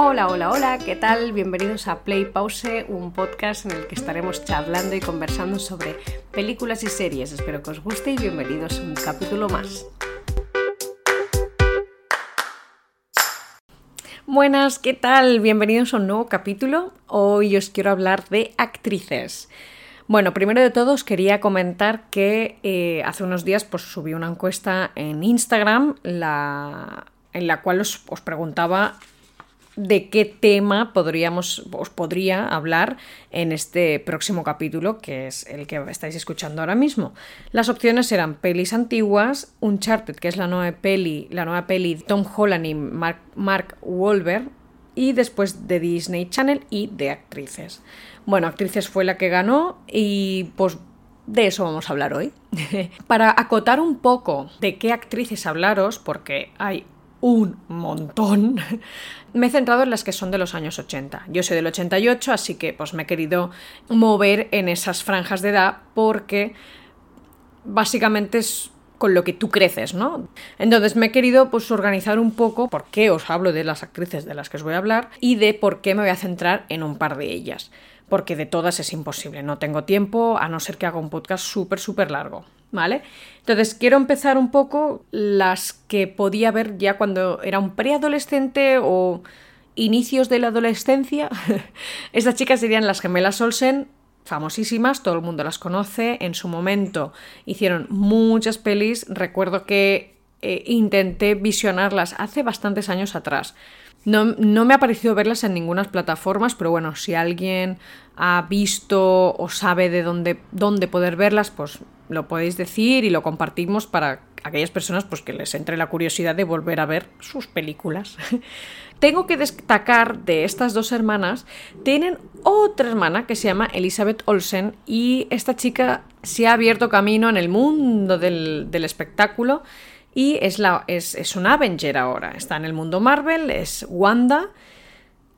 Hola, hola, hola, ¿qué tal? Bienvenidos a Play Pause, un podcast en el que estaremos charlando y conversando sobre películas y series. Espero que os guste y bienvenidos a un capítulo más. Buenas, ¿qué tal? Bienvenidos a un nuevo capítulo. Hoy os quiero hablar de actrices. Bueno, primero de todo os quería comentar que eh, hace unos días pues, subí una encuesta en Instagram la, en la cual os, os preguntaba de qué tema podríamos, os podría hablar en este próximo capítulo, que es el que estáis escuchando ahora mismo. Las opciones eran pelis antiguas, Uncharted, que es la nueva peli, la nueva peli de Tom Holland y Mark, Mark Wahlberg, y después de Disney Channel y de actrices. Bueno, actrices fue la que ganó y pues de eso vamos a hablar hoy. Para acotar un poco de qué actrices hablaros, porque hay un montón, me he centrado en las que son de los años 80. Yo soy del 88, así que pues me he querido mover en esas franjas de edad porque básicamente es con lo que tú creces, ¿no? Entonces me he querido pues organizar un poco por qué os hablo de las actrices de las que os voy a hablar y de por qué me voy a centrar en un par de ellas, porque de todas es imposible, no tengo tiempo a no ser que haga un podcast súper súper largo. ¿vale? Entonces quiero empezar un poco las que podía ver ya cuando era un preadolescente o inicios de la adolescencia. Estas chicas serían las gemelas Olsen, famosísimas, todo el mundo las conoce. En su momento hicieron muchas pelis. Recuerdo que eh, intenté visionarlas hace bastantes años atrás. No, no, me ha parecido verlas en ninguna plataformas, pero bueno, si alguien ha visto o sabe de dónde, dónde poder verlas, pues lo podéis decir y lo compartimos para aquellas personas pues, que les entre la curiosidad de volver a ver sus películas. Tengo que destacar de estas dos hermanas, tienen otra hermana que se llama Elizabeth Olsen y esta chica se ha abierto camino en el mundo del, del espectáculo y es, la, es, es una Avenger ahora, está en el mundo Marvel, es Wanda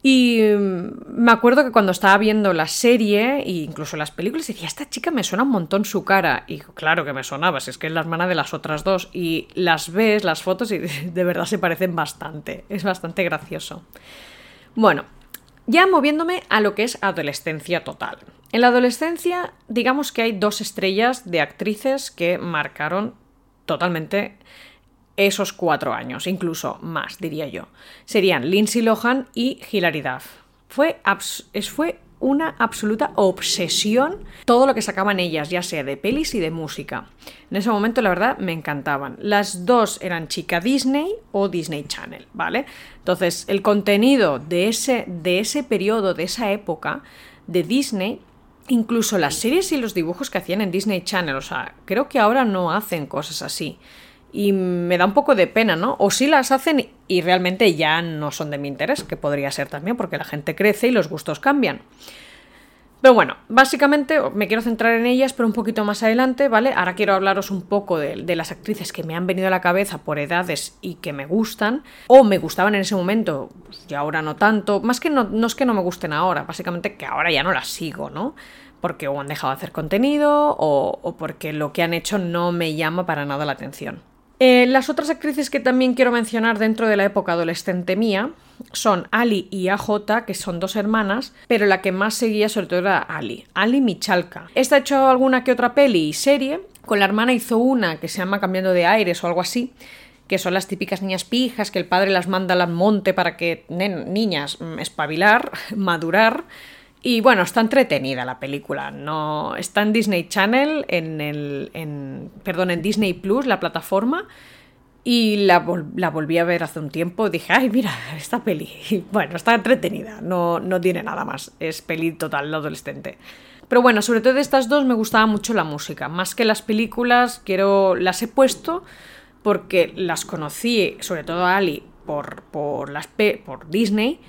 y mm, me acuerdo que cuando estaba viendo la serie e incluso las películas decía, esta chica me suena un montón su cara. Y claro que me sonaba, si es que es la hermana de las otras dos. Y las ves, las fotos, y de verdad se parecen bastante. Es bastante gracioso. Bueno, ya moviéndome a lo que es adolescencia total. En la adolescencia, digamos que hay dos estrellas de actrices que marcaron totalmente esos cuatro años, incluso más, diría yo. Serían Lindsay Lohan y Hilary Duff. Fue, fue una absoluta obsesión todo lo que sacaban ellas, ya sea de pelis y de música. En ese momento, la verdad, me encantaban. Las dos eran chica Disney o Disney Channel, ¿vale? Entonces, el contenido de ese, de ese periodo, de esa época de Disney, incluso las series y los dibujos que hacían en Disney Channel, o sea, creo que ahora no hacen cosas así y me da un poco de pena, ¿no? O si las hacen y realmente ya no son de mi interés, que podría ser también porque la gente crece y los gustos cambian. Pero bueno, básicamente me quiero centrar en ellas, pero un poquito más adelante, ¿vale? Ahora quiero hablaros un poco de, las actrices que me han venido a la cabeza por edades y que me gustan, o me gustaban en ese momento, y ahora no tanto. Más que no, es que no me gusten ahora, básicamente que ahora ya no las sigo, ¿no? Porque o han dejado de hacer contenido o, o porque lo que han hecho no me llama para nada la atención. Eh, las otras actrices que también quiero mencionar dentro de la época adolescente mía son Ali y AJ, que son dos hermanas, pero la que más seguía sobre todo era Ali, Ali Michalka. Esta ha hecho alguna que otra peli y serie, con la hermana hizo una que se llama Cambiando de Aires o algo así, que son las típicas niñas pijas que el padre las manda al monte para que, niñas, mm, espabilar, madurar. Y bueno, está entretenida la película. No, está en Disney Channel, en el. En, perdón, en Disney Plus, la plataforma. Y la, volví a ver hace un tiempo. Dije, ay, mira, esta peli. bueno, está entretenida. No, no tiene nada más. Es peli total, adolescente. Pero bueno, sobre todo de estas dos me gustaba mucho la música. Más que las películas, quiero. las he puesto porque las conocí, sobre todo a Ali, por, por, las, por Disney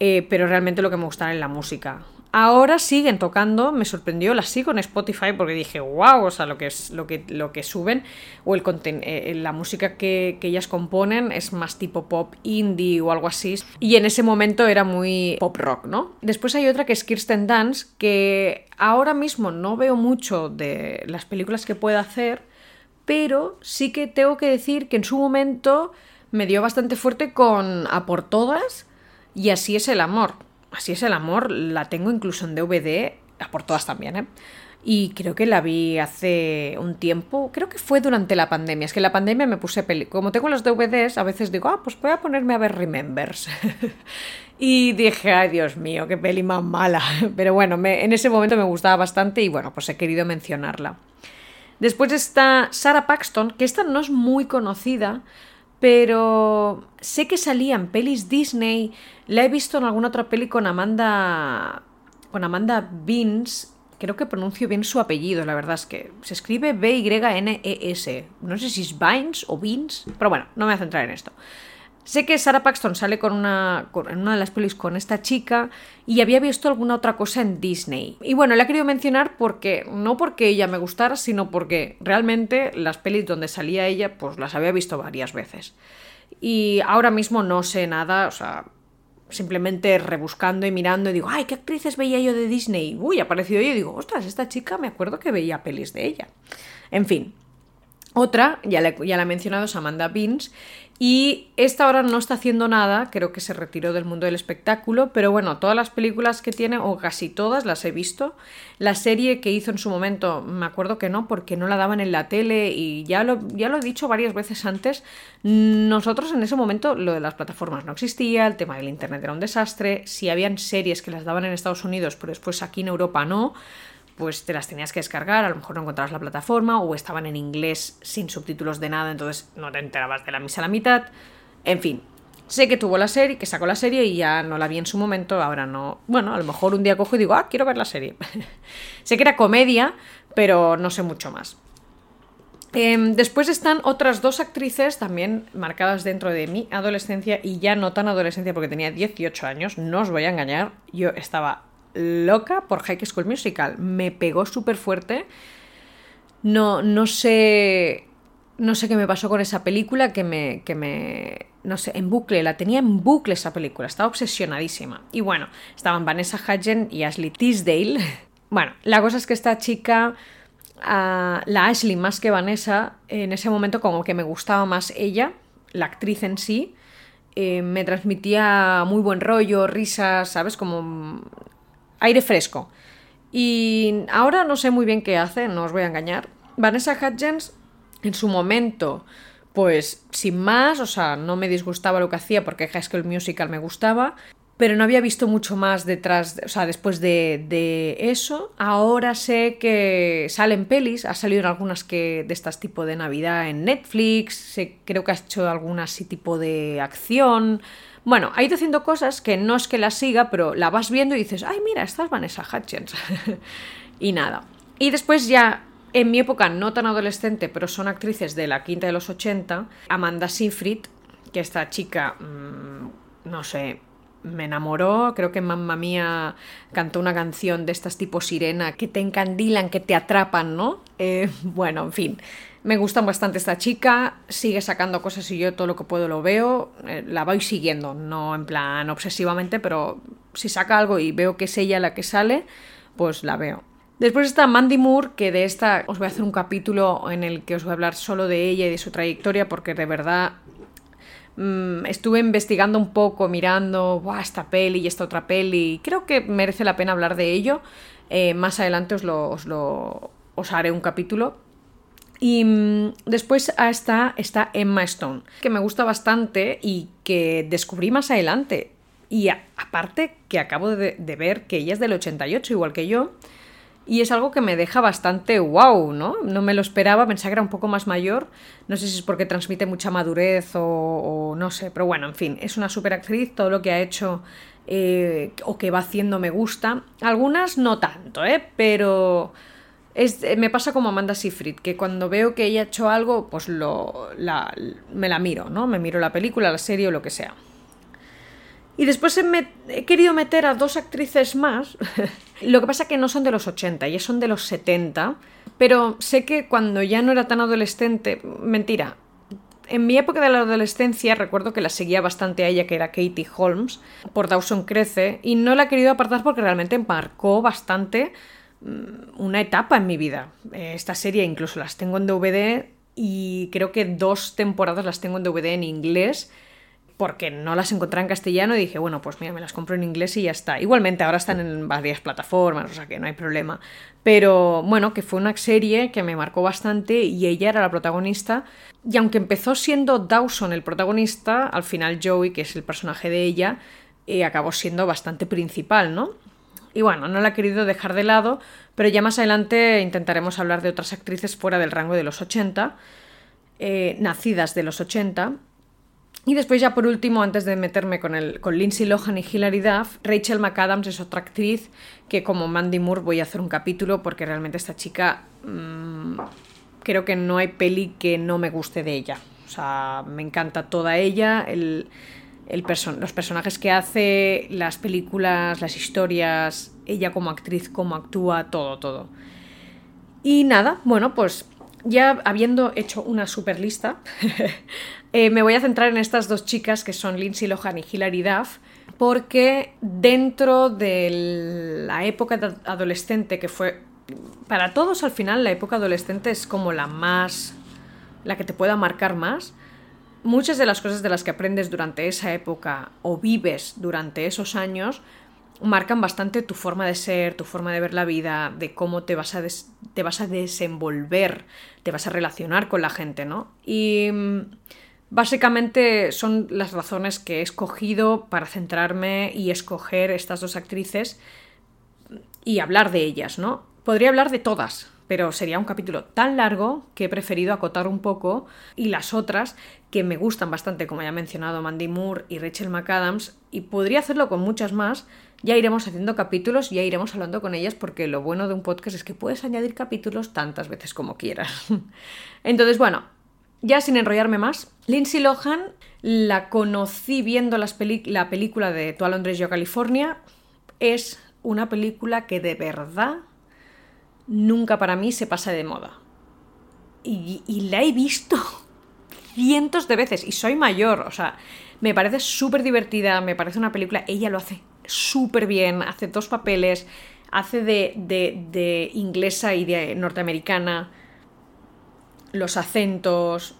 eh, pero realmente lo que me gustaba es la música. Ahora siguen tocando, me sorprendió, las sigo en Spotify porque dije, wow, o sea, lo que, es, lo que, lo que suben o el eh, la música que, ellas componen es más tipo pop indie o algo así. Y en ese momento era muy pop rock, ¿no? Después hay otra que es Kirsten Dance, que ahora mismo no veo mucho de las películas que puede hacer, pero sí que tengo que decir que en su momento me dio bastante fuerte con A por todas Y así es el amor. Así es el amor, la tengo incluso en DVD, por todas también, ¿eh? Y creo que la vi hace un tiempo, creo que fue durante la pandemia. Es que en la pandemia me puse peli. Como tengo los DVDs, a veces digo, ah, pues voy a ponerme a ver Remembers. y dije, ay Dios mío, qué peli más mala. Pero bueno, en ese momento me gustaba bastante y bueno, pues he querido mencionarla. Después está Sarah Paxton, que esta no es muy conocida, pero sé que salía en pelis Disney. La he visto en alguna otra peli con Amanda. con Amanda Beans Creo que pronuncio bien su apellido, la verdad es que se escribe B-Y-N-E-S. No sé si es Vines o Beans, pero bueno, no me voy a centrar en esto. Sé que Sarah Paxton sale con una, en una de las pelis con esta chica y había visto alguna otra cosa en Disney. Y bueno, la he querido mencionar porque, no porque ella me gustara, sino porque realmente las pelis donde salía ella, pues las había visto varias veces. Y ahora mismo no sé nada, o sea, simplemente rebuscando y mirando y digo, ay, ¿qué actrices veía yo de Disney? Uy, ha aparecido yo y digo, ostras, esta chica me acuerdo que veía pelis de ella. En fin. Otra, ya la, ya la he mencionado, es Amanda Beans, y esta ahora no está haciendo nada, creo que se retiró del mundo del espectáculo, pero bueno, todas las películas que tiene, o casi todas, las he visto. La serie que hizo en su momento, me acuerdo que no, porque no la daban en la tele y ya lo, ya lo he dicho varias veces antes, nosotros en ese momento lo de las plataformas no existía, el tema del Internet era un desastre, si habían series que las daban en Estados Unidos, pero después aquí en Europa no, pues te las tenías que descargar, a lo mejor no encontrabas la plataforma o estaban en inglés sin subtítulos de nada, entonces no te enterabas de la misa a la mitad. En fin, sé que tuvo la serie, que sacó la serie y ya no la vi en su momento, ahora no. Bueno, a lo mejor un día cojo y digo, ah, quiero ver la serie. sé que era comedia, pero no sé mucho más. Em, después están otras dos actrices también marcadas dentro de mi adolescencia y ya no tan adolescencia porque tenía 18 años, no os voy a engañar, yo estaba loca por High School Musical. Me pegó súper fuerte. No, no sé. No sé qué me pasó con esa película que me, que me. No sé, en bucle. La tenía en bucle esa película. Estaba obsesionadísima. Y bueno, estaban Vanessa Hudgens y Ashley Tisdale. Bueno, la cosa es que esta chica. Ah, la Ashley más que Vanessa, en ese momento como que me gustaba más ella, la actriz en sí, eh, me transmitía muy buen rollo, risas, ¿sabes? Como aire fresco. Y ahora no sé muy bien qué hace, no os voy a engañar. Vanessa Hudgens, en su momento, pues sin más, o sea, no me disgustaba lo que hacía porque High School Musical me gustaba, pero no había visto mucho más detrás, o sea, después de, de, eso. Ahora sé que salen pelis, ha salido en algunas que de estas tipo de Navidad en Netflix, creo que ha hecho algunas así tipo de acción. Bueno, ha ido haciendo cosas que no es que la siga, pero la vas viendo y dices, ay, mira, esta es Vanessa Hutchins. y nada. Y después ya, en mi época no tan adolescente, pero son actrices de la quinta de los 80, Amanda Seyfried, que esta chica, mmm, no sé, me enamoró. Creo que Mamma Mía cantó una canción de estas tipo sirena que te encandilan, que te atrapan, ¿no? Eh, bueno, en fin. Me gusta bastante esta chica, sigue sacando cosas y yo todo lo que puedo lo veo, eh, la voy siguiendo, no en plan obsesivamente, pero si saca algo y veo que es ella la que sale, pues la veo. Después está Mandy Moore, que de esta os voy a hacer un capítulo en el que os voy a hablar solo de ella y de su trayectoria, porque de verdad mm, estuve investigando un poco, mirando esta peli y esta otra peli, creo que merece la pena hablar de ello. Eh, más adelante os lo, os haré un capítulo y mm, después está, está Emma Stone, que me gusta bastante y que descubrí más adelante. Y aparte que acabo de, ver que ella es del 88, igual que yo. Y es algo que me deja bastante wow, ¿no? No me lo esperaba, pensaba que era un poco más mayor. No sé si es porque transmite mucha madurez o, no sé, pero bueno, en fin, es una super actriz, todo lo que ha hecho eh, o que va haciendo me gusta. Algunas no tanto, ¿eh? Pero eh, me pasa como Amanda Seyfried, que cuando veo que ella ha hecho algo, pues lo, me la miro, ¿no? Me miro la película, la serie o lo que sea. Y después he, querido meter a dos actrices más. lo que pasa es que no son de los 80, ya son de los 70. Pero sé que cuando ya no era tan adolescente, mentira, en mi época de la adolescencia recuerdo que la seguía bastante a ella, que era Katie Holmes, por Dawson Crece, y no la he querido apartar porque realmente marcó bastante Mm, una etapa en mi vida. Eh, esta serie incluso las tengo en DVD y creo que dos temporadas las tengo en DVD en inglés porque no las encontré en castellano y dije, bueno, pues mira, me las compro en inglés y ya está. Igualmente, ahora están en varias plataformas, o sea que no hay problema. Pero bueno, que fue una serie que me marcó bastante y ella era la protagonista. Y aunque empezó siendo Dawson el protagonista, al final Joey, que es el personaje de ella, eh, acabó siendo bastante principal, ¿no? Y bueno, no la he querido dejar de lado, pero ya más adelante intentaremos hablar de otras actrices fuera del rango de los 80, eh, nacidas de los 80 y después ya por último, antes de meterme con, el, con Lindsay Lohan y Hilary Duff, Rachel McAdams es otra actriz que como Mandy Moore voy a hacer un capítulo porque realmente esta chica mmm, creo que no hay peli que no me guste de ella. O sea, me encanta toda ella, el, el person los personajes que hace, las películas, las historias, ella como actriz, cómo actúa, todo, todo. Y nada, bueno, pues ya habiendo hecho una super lista, eh, me voy a centrar en estas dos chicas que son Lindsay Lohan y Hilary Duff, porque dentro de la época adolescente que fue para todos al final la época adolescente es como la más la que te pueda marcar más. Muchas de las cosas de las que aprendes durante esa época o vives durante esos años marcan bastante tu forma de ser, tu forma de ver la vida, de cómo te vas a, te vas a desenvolver, te vas a relacionar con la gente, ¿no? Y mm, básicamente son las razones que he escogido para centrarme y escoger estas dos actrices y hablar de ellas, ¿no? Podría hablar de todas, pero sería un capítulo tan largo que he preferido acotar un poco y las otras que me gustan bastante, como ya he mencionado, Mandy Moore y Rachel McAdams, y podría hacerlo con muchas más, ya iremos haciendo capítulos, ya iremos hablando con ellas, porque lo bueno de un podcast es que puedes añadir capítulos tantas veces como quieras. Entonces, bueno, ya sin enrollarme más, Lindsay Lohan la conocí viendo la película de Tu a Londres, yo California. Es una película que de verdad nunca para mí se pasa de moda. Y, y la he visto cientos de veces y soy mayor, o sea, me parece súper divertida, me parece una película, ella lo hace súper bien, hace dos papeles, hace de, de, inglesa y de norteamericana, los acentos.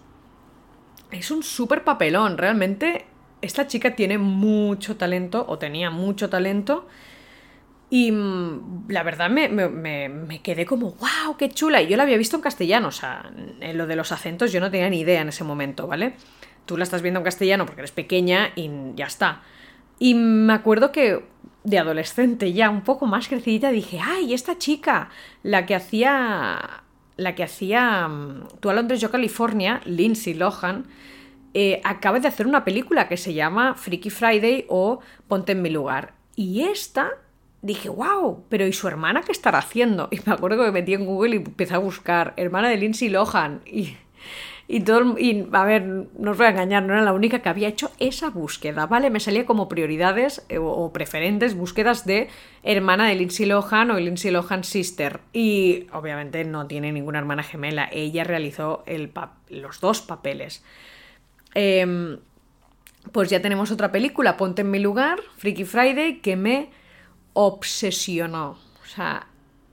Es un súper papelón, realmente esta chica tiene mucho talento, o tenía mucho talento, y mm, la verdad me, me, quedé como, wow, qué chula. Y yo la había visto en castellano, o sea, en lo de los acentos yo no tenía ni idea en ese momento, ¿vale? Tú la estás viendo en castellano porque eres pequeña y ya está. Y me acuerdo que de adolescente ya un poco más crecidita dije, ay, esta chica, la que hacía, la que hacía mm, Tú a Londres, yo California, Lindsay Lohan, eh, acaba de hacer una película que se llama Freaky Friday o Ponte en mi lugar. Y esta dije, wow, pero ¿y su hermana qué estará haciendo? Y me acuerdo que me metí en Google y empecé a buscar hermana de Lindsay Lohan. Y y, todo, y a ver, no os voy a engañar, no era la única que había hecho esa búsqueda, ¿vale? Me salía como prioridades eh, o, preferentes búsquedas de hermana de Lindsay Lohan o Lindsay Lohan Sister. Y obviamente no tiene ninguna hermana gemela, ella realizó los dos papeles. Em, pues ya tenemos otra película, Ponte en mi lugar, Freaky Friday, que me obsesionó. O sea,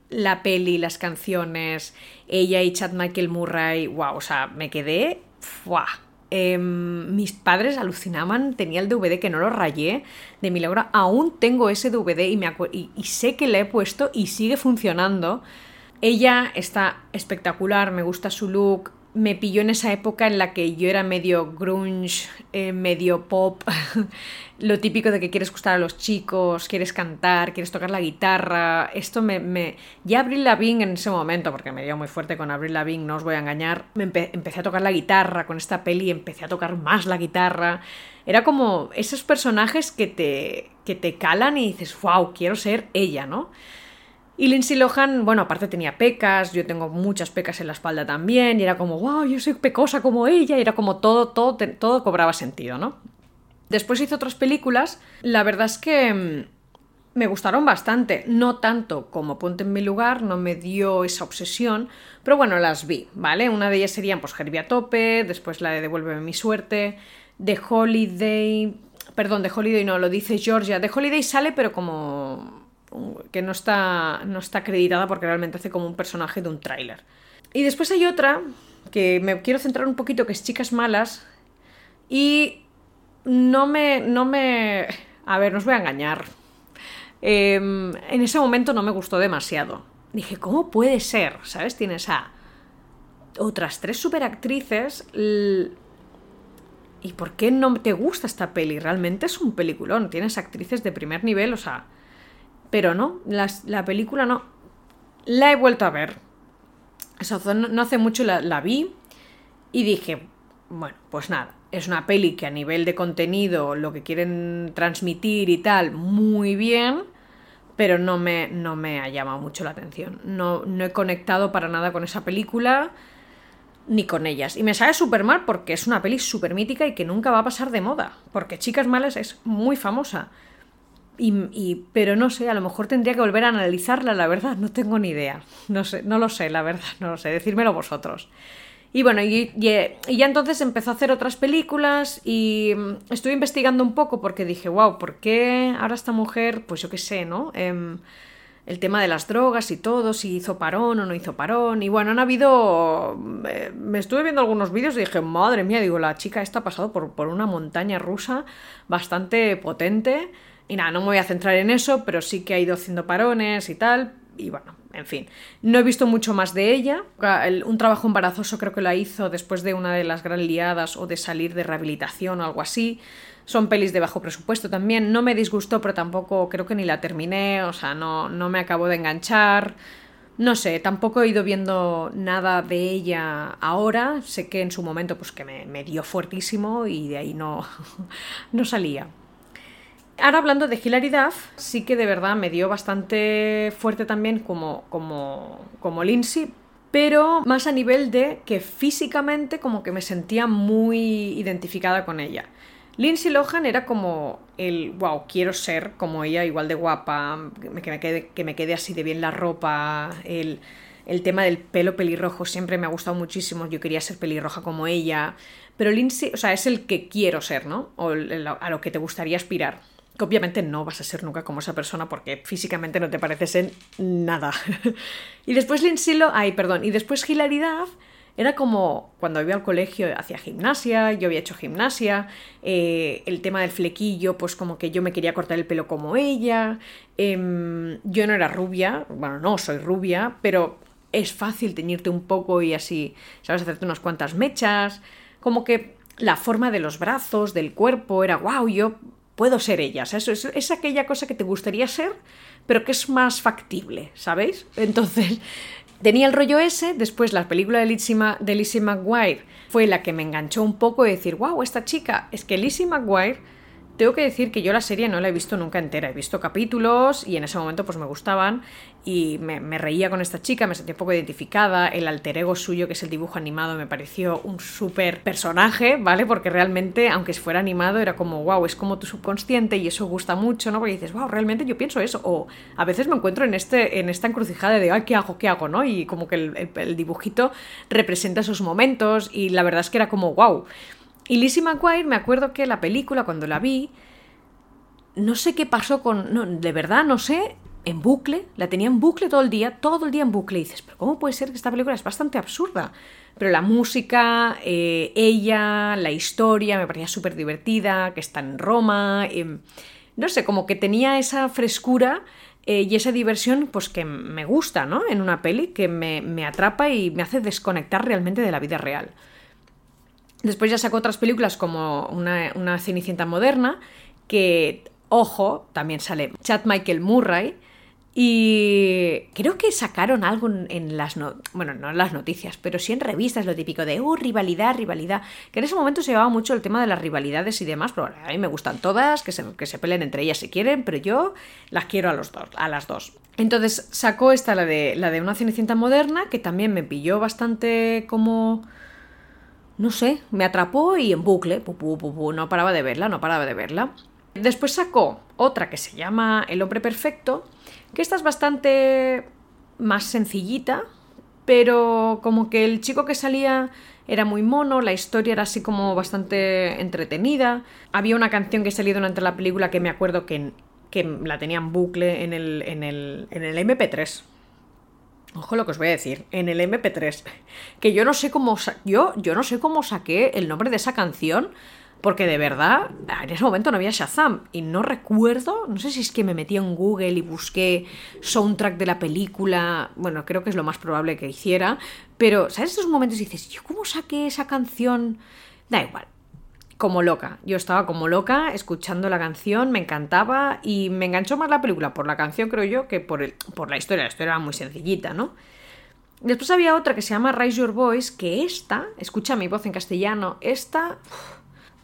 la peli, las canciones, ella y Chad Michael Murray, wow, o sea, me quedé, ¡fua! Em, mis padres alucinaban, tenía el DVD que no lo rayé, de milagro, aún tengo ese DVD y, me y, y sé que le he puesto y sigue funcionando. Ella está espectacular, me gusta su look, me pilló en esa época en la que yo era medio grunge, eh, medio pop, lo típico de que quieres gustar a los chicos, quieres cantar, quieres tocar la guitarra. Esto me. me... Ya Avril Lavigne en ese momento, porque me dio muy fuerte con Avril Lavigne, no os voy a engañar, me empecé a tocar la guitarra con esta peli, empecé a tocar más la guitarra. Era como esos personajes que te, que te calan y dices, wow, quiero ser ella, ¿no? Y Lindsay Lohan, bueno, aparte tenía pecas, yo tengo muchas pecas en la espalda también, y era como, wow, yo soy pecosa como ella, y era como todo, todo, todo cobraba sentido, ¿no? Después hizo otras películas, la verdad es que mm, me gustaron bastante, no tanto como Ponte en mi lugar, no me dio esa obsesión, pero bueno, las vi, ¿vale? Una de ellas serían pues Herbie a tope, después la de Devuélveme mi suerte, The Holiday, perdón, The Holiday no, lo dice Georgia, The Holiday sale pero como que no está, no está acreditada porque realmente hace como un personaje de un tráiler. Y después hay otra que me quiero centrar un poquito, que es Chicas Malas, y no me, no me... A ver, no os voy a engañar. Em, en ese momento no me gustó demasiado. Dije, ¿cómo puede ser? ¿Sabes? Tienes a otras tres superactrices. ¿Y por qué no te gusta esta peli? Realmente es un peliculón. Tienes actrices de primer nivel, o sea. Pero no, la película no. La he vuelto a ver. no hace mucho la vi y dije, bueno, pues nada, es una peli que a nivel de contenido, lo que quieren transmitir y tal, muy bien, pero no me, no me ha llamado mucho la atención. No, no he conectado para nada con esa película ni con ellas. Y me sale súper mal porque es una peli súper mítica y que nunca va a pasar de moda. Porque Chicas Malas es muy famosa. Y, pero no sé, a lo mejor tendría que volver a analizarla, la verdad, no tengo ni idea. No sé, no lo sé, la verdad, no lo sé, decírmelo vosotros. Y bueno, y, ya entonces empezó a hacer otras películas y mm, estuve investigando un poco porque dije, wow, ¿por qué ahora esta mujer, pues yo qué sé, ¿no? Em, el tema de las drogas y todo, si hizo parón o no hizo parón. Y bueno, han habido... Eh, me estuve viendo algunos vídeos y dije, madre mía, digo, la chica esta ha pasado por, por una montaña rusa bastante potente. Y nada, no me voy a centrar en eso, pero sí que ha ido haciendo parones y tal. Y bueno, en fin, no he visto mucho más de ella. Un trabajo embarazoso creo que la hizo después de una de las gran liadas o de salir de rehabilitación o algo así. Son pelis de bajo presupuesto también. No me disgustó, pero tampoco creo que ni la terminé. O sea, no, no me acabo de enganchar. No sé, tampoco he ido viendo nada de ella ahora. Sé que en su momento pues que me, me dio fuertísimo y de ahí no, no salía. Ahora hablando de Hilary Duff, sí que de verdad me dio bastante fuerte también como, como, como Lindsay, pero más a nivel de que físicamente como que me sentía muy identificada con ella. Lindsay Lohan era como el, wow, quiero ser como ella, igual de guapa, que me quede, que me quede así de bien la ropa, el, el tema del pelo pelirrojo siempre me ha gustado muchísimo, yo quería ser pelirroja como ella, pero Lindsay, o sea, es el que quiero ser, ¿no? O a lo que te gustaría aspirar obviamente no vas a ser nunca como esa persona porque físicamente no te pareces en nada. y después Lindsay ay, perdón, y después Hilaridad era como cuando iba al colegio hacía gimnasia, yo había hecho gimnasia, eh, el tema del flequillo, pues como que yo me quería cortar el pelo como ella, em, yo no era rubia, bueno, no soy rubia, pero es fácil teñirte un poco y así, sabes, hacerte unas cuantas mechas, como que la forma de los brazos, del cuerpo, era wow, yo puedo ser ella. eso es, aquella cosa que te gustaría ser, pero que es más factible, ¿sabéis? Entonces, tenía el rollo ese, después la película de Lizzie, de Lizzie McGuire fue la que me enganchó un poco de decir, wow, esta chica, es que Lizzie McGuire tengo que decir que yo la serie no la he visto nunca entera, he visto capítulos y en ese momento pues me gustaban y me, reía con esta chica, me sentí un poco identificada, el alter ego suyo que es el dibujo animado me pareció un súper personaje, ¿vale? Porque realmente, aunque fuera animado, era como, wow, es como tu subconsciente y eso gusta mucho, ¿no? Porque dices, wow, realmente yo pienso eso, o a veces me encuentro en, este, en esta encrucijada de, ay, ¿qué hago? ¿Qué hago? ¿no? Y como que el, el dibujito representa esos momentos y la verdad es que era como, wow. Y Lizzie McGuire, me acuerdo que la película, cuando la vi, no sé qué pasó con. No, de verdad, no sé. En bucle, la tenía en bucle todo el día, todo el día en bucle. Y dices, pero ¿cómo puede ser que esta película es bastante absurda? Pero la música, eh, ella, la historia, me parecía súper divertida, que está en Roma. Em, no sé, como que tenía esa frescura eh, y esa diversión, pues que me gusta, ¿no? En una peli, que me, me atrapa y me hace desconectar realmente de la vida real. Después ya sacó otras películas como una, una Cenicienta moderna, que, ojo, también sale Chad Michael Murray. Y creo que sacaron algo en las bueno, no en las noticias, pero sí en revistas, lo típico de uh, rivalidad, rivalidad. Que en ese momento se llevaba mucho el tema de las rivalidades y demás, pero a mí me gustan todas, que se, que se peleen entre ellas si quieren, pero yo las quiero a los dos, a las dos. Entonces sacó esta la de la de una Cenicienta moderna, que también me pilló bastante como no sé, me atrapó y en bucle, no paraba de verla, no paraba de verla. Después sacó otra que se llama El hombre perfecto, que esta es bastante más sencillita, pero como que el chico que salía era muy mono, la historia era así como bastante entretenida. Había una canción que salió durante la película que me acuerdo que, que la tenía en bucle en el, en el, en el MP3. Ojo lo que os voy a decir, en el MP3, que yo no sé cómo yo, yo no sé cómo saqué el nombre de esa canción, Porque de verdad, en ese momento no había Shazam y no recuerdo, no sé si es que me metí en Google y busqué soundtrack de la película, bueno, creo que es lo más probable que hiciera, pero ¿sabes esos momentos dices, yo cómo saqué esa canción? Da igual, como loca. Yo estaba como loca escuchando la canción, me encantaba y me enganchó más la película por la canción, creo yo, que por, el, por la historia. La historia era muy sencillita, ¿no? Después había otra que se llama Raise Your Voice, que esta, escucha mi voz en castellano, esta...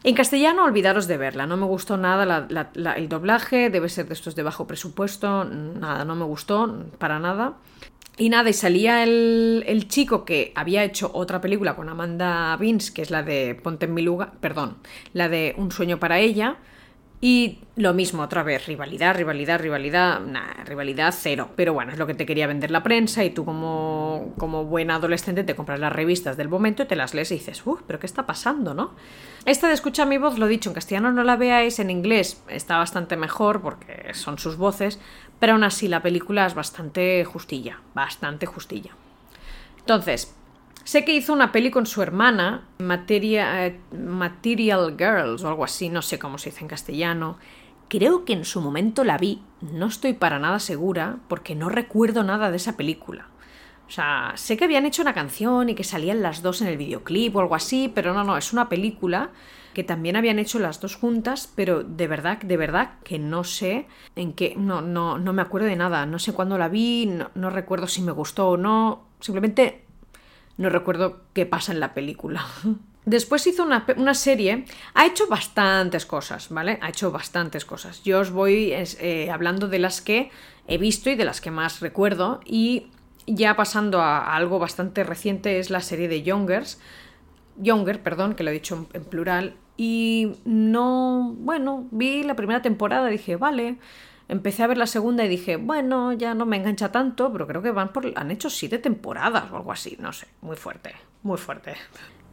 En castellano, olvidaros de verla. No me gustó nada el doblaje, debe ser de estos de bajo presupuesto, nada, no me gustó para nada. Y nada, y salía el, el, chico que había hecho otra película con Amanda Vince, que es la de Ponte en mi lugar, perdón, la de Un sueño para ella, y lo mismo, otra vez, rivalidad, rivalidad, rivalidad, nah, rivalidad cero. Pero bueno, es lo que te quería vender la prensa y tú como, como buena adolescente te compras las revistas del momento y te las lees y dices, uff, pero ¿qué está pasando, no? Esta de Escucha mi voz, lo dicho, en castellano no la veáis, en inglés está bastante mejor porque son sus voces, pero aún así la película es bastante justilla, bastante justilla. Entonces, Sé que hizo una peli con su hermana, eh, Material, Girls o algo así, no sé cómo se dice en castellano. Creo que en su momento la vi, no estoy para nada segura, porque no recuerdo nada de esa película. O sea, sé que habían hecho una canción y que salían las dos en el videoclip o algo así, pero no, no, es una película que también habían hecho las dos juntas, pero de verdad, de verdad que no sé en qué, no, no, no me acuerdo de nada, no sé cuándo la vi, no, no recuerdo si me gustó o no, simplemente no recuerdo qué pasa en la película. Después hizo una, serie, ha hecho bastantes cosas, ¿vale? Ha hecho bastantes cosas. Yo os voy eh, hablando de las que he visto y de las que más recuerdo. Y ya pasando a, algo bastante reciente es la serie de Youngers. Younger, perdón, que lo he dicho en plural. Y no, bueno, vi la primera temporada dije, vale, Empecé a ver la segunda y dije, bueno, ya no me engancha tanto, pero creo que van por. han hecho siete temporadas o algo así, no sé, muy fuerte, muy fuerte.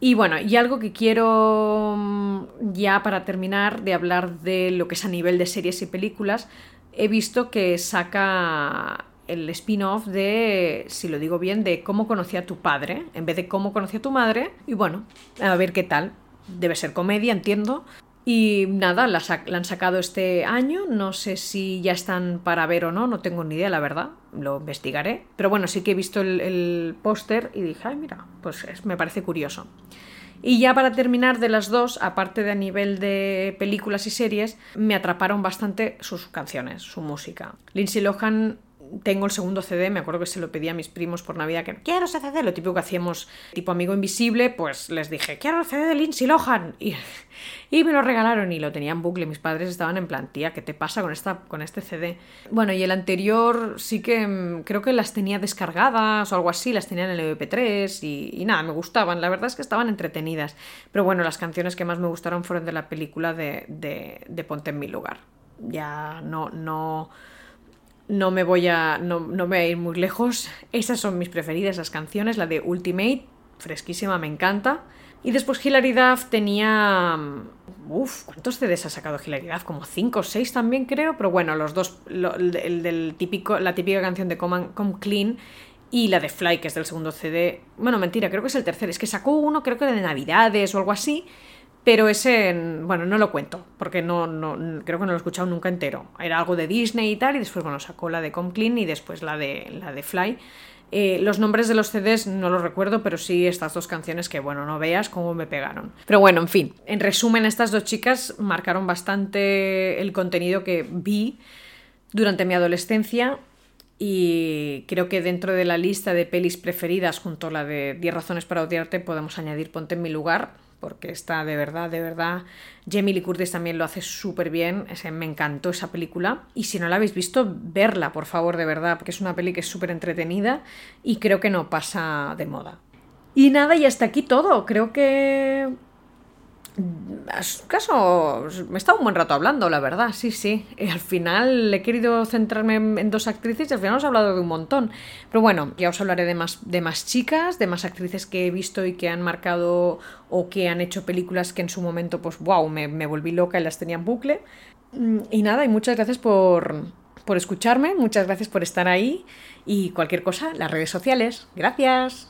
Y bueno, y algo que quiero mm, ya para terminar de hablar de lo que es a nivel de series y películas, he visto que saca el spin-off de, si lo digo bien, de cómo conocí a tu padre, en vez de cómo conocí a tu madre. Y bueno, a ver qué tal. Debe ser comedia, entiendo. Y nada, la, han sacado este año, no sé si ya están para ver o no, no tengo ni idea, la verdad, lo investigaré. Pero bueno, sí que he visto el, póster y dije, ay, mira, pues me parece curioso. Y ya para terminar de las dos, aparte de a nivel de películas y series, me atraparon bastante sus canciones, su música. Lindsay Lohan tengo el segundo CD, me acuerdo que se lo pedí a mis primos por Navidad, que quiero ese CD, lo típico que hacíamos tipo amigo invisible, pues les dije, quiero el CD de Lindsay Lohan, y, y me lo regalaron y lo tenían en bucle, mis padres estaban en plan, tía, ¿qué te pasa con, esta, con este CD? Bueno, y el anterior sí que mm, creo que las tenía descargadas o algo así, las tenía en el MP3 y, nada, me gustaban, la verdad es que estaban entretenidas, pero bueno, las canciones que más me gustaron fueron de la película de, de, de Ponte en mi lugar. Ya no, no, no me voy a. No, me voy a ir muy lejos. Esas son mis preferidas, las canciones. La de Ultimate, fresquísima, me encanta. Y después Hilary Duff tenía. Uf, ¿cuántos CDs ha sacado Hilary? Como 5 o 6 también creo. Pero bueno, los dos. el del típico, la típica canción de Come, Come Clean y la de Fly, que es del segundo CD. Bueno, mentira, creo que es el tercer. Es que sacó uno, creo que de Navidades o algo así. Pero ese, bueno, no lo cuento, porque no, no, creo que no lo he escuchado nunca entero. Era algo de Disney y tal, y después, bueno, sacó la de Come Clean y después la de, la de Fly. Eh, los nombres de los CDs no los recuerdo, pero sí estas dos canciones que, bueno, no veas cómo me pegaron. Pero bueno, en fin, en resumen, estas dos chicas marcaron bastante el contenido que vi durante mi adolescencia y creo que dentro de la lista de pelis preferidas, junto a la de 10 razones para odiarte, podemos añadir Ponte en mi lugar, porque está de verdad, de verdad. Jamie Lee Curtis también lo hace súper bien, me encantó esa película. Y si no la habéis visto, verla, por favor, de verdad, porque es una peli que es súper entretenida y creo que no pasa de moda. Y nada, y hasta aquí todo. Creo que caso, me he estado un buen rato hablando, la verdad, sí, sí. al final he querido centrarme en, dos actrices y al final os he hablado de un montón. Pero bueno, ya os hablaré de más, de más chicas, de más actrices que he visto y que han marcado o que han hecho películas que en su momento, pues, wow, me, me volví loca y las tenía en bucle. Mm, y nada, y muchas gracias por, por escucharme, muchas gracias por estar ahí y cualquier cosa, las redes sociales. Gracias.